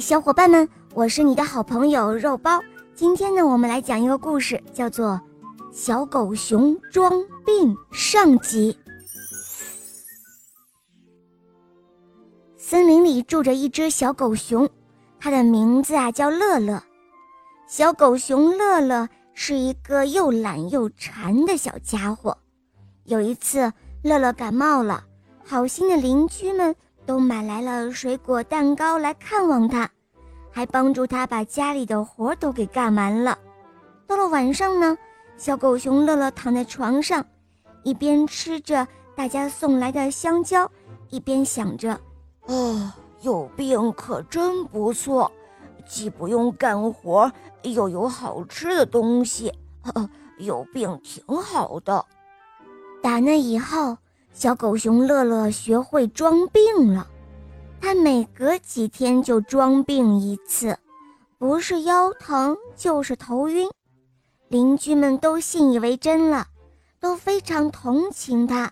小伙伴们，我是你的好朋友肉包。今天呢，我们来讲一个故事，叫做《小狗熊装病》上集。森林里住着一只小狗熊，它的名字啊叫乐乐。小狗熊乐乐是一个又懒又馋的小家伙。有一次，乐乐感冒了，好心的邻居们。都买来了水果蛋糕来看望他，还帮助他把家里的活都给干完了。到了晚上呢，小狗熊乐乐躺在床上，一边吃着大家送来的香蕉，一边想着：“啊，有病可真不错，既不用干活，又有好吃的东西，有病挺好的。”打那以后。小狗熊乐乐学会装病了，他每隔几天就装病一次，不是腰疼就是头晕。邻居们都信以为真了，都非常同情他。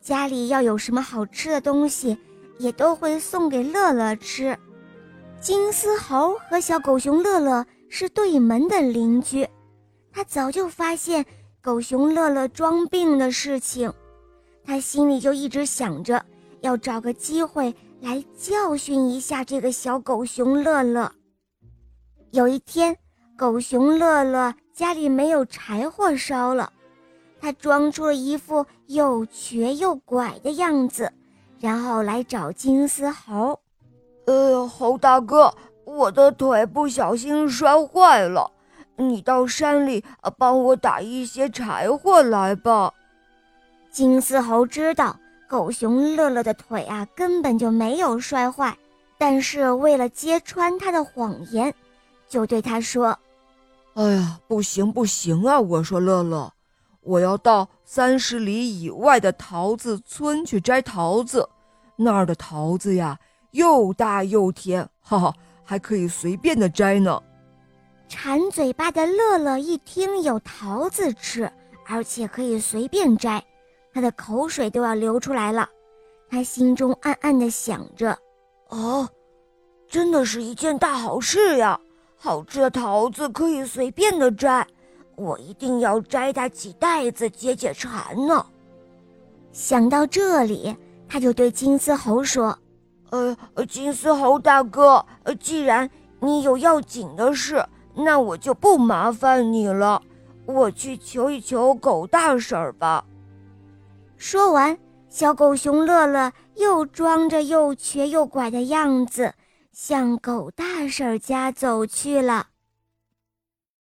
家里要有什么好吃的东西，也都会送给乐乐吃。金丝猴和小狗熊乐乐是对门的邻居，他早就发现狗熊乐乐装病的事情。他心里就一直想着要找个机会来教训一下这个小狗熊乐乐。有一天，狗熊乐乐家里没有柴火烧了，他装出了一副又瘸又拐的样子，然后来找金丝猴。呃，猴大哥，我的腿不小心摔坏了，你到山里帮我打一些柴火来吧。金丝猴知道狗熊乐乐的腿啊根本就没有摔坏，但是为了揭穿他的谎言，就对他说：“哎呀，不行不行啊！我说乐乐，我要到三十里以外的桃子村去摘桃子，那儿的桃子呀又大又甜，哈哈，还可以随便的摘呢。”馋嘴巴的乐乐一听有桃子吃，而且可以随便摘。他的口水都要流出来了，他心中暗暗地想着：“哦，真的是一件大好事呀！好吃的桃子可以随便的摘，我一定要摘它几袋子解解馋呢。”想到这里，他就对金丝猴说：“呃，金丝猴大哥，既然你有要紧的事，那我就不麻烦你了，我去求一求狗大婶儿吧。”说完，小狗熊乐乐又装着又瘸又拐的样子，向狗大婶家走去了。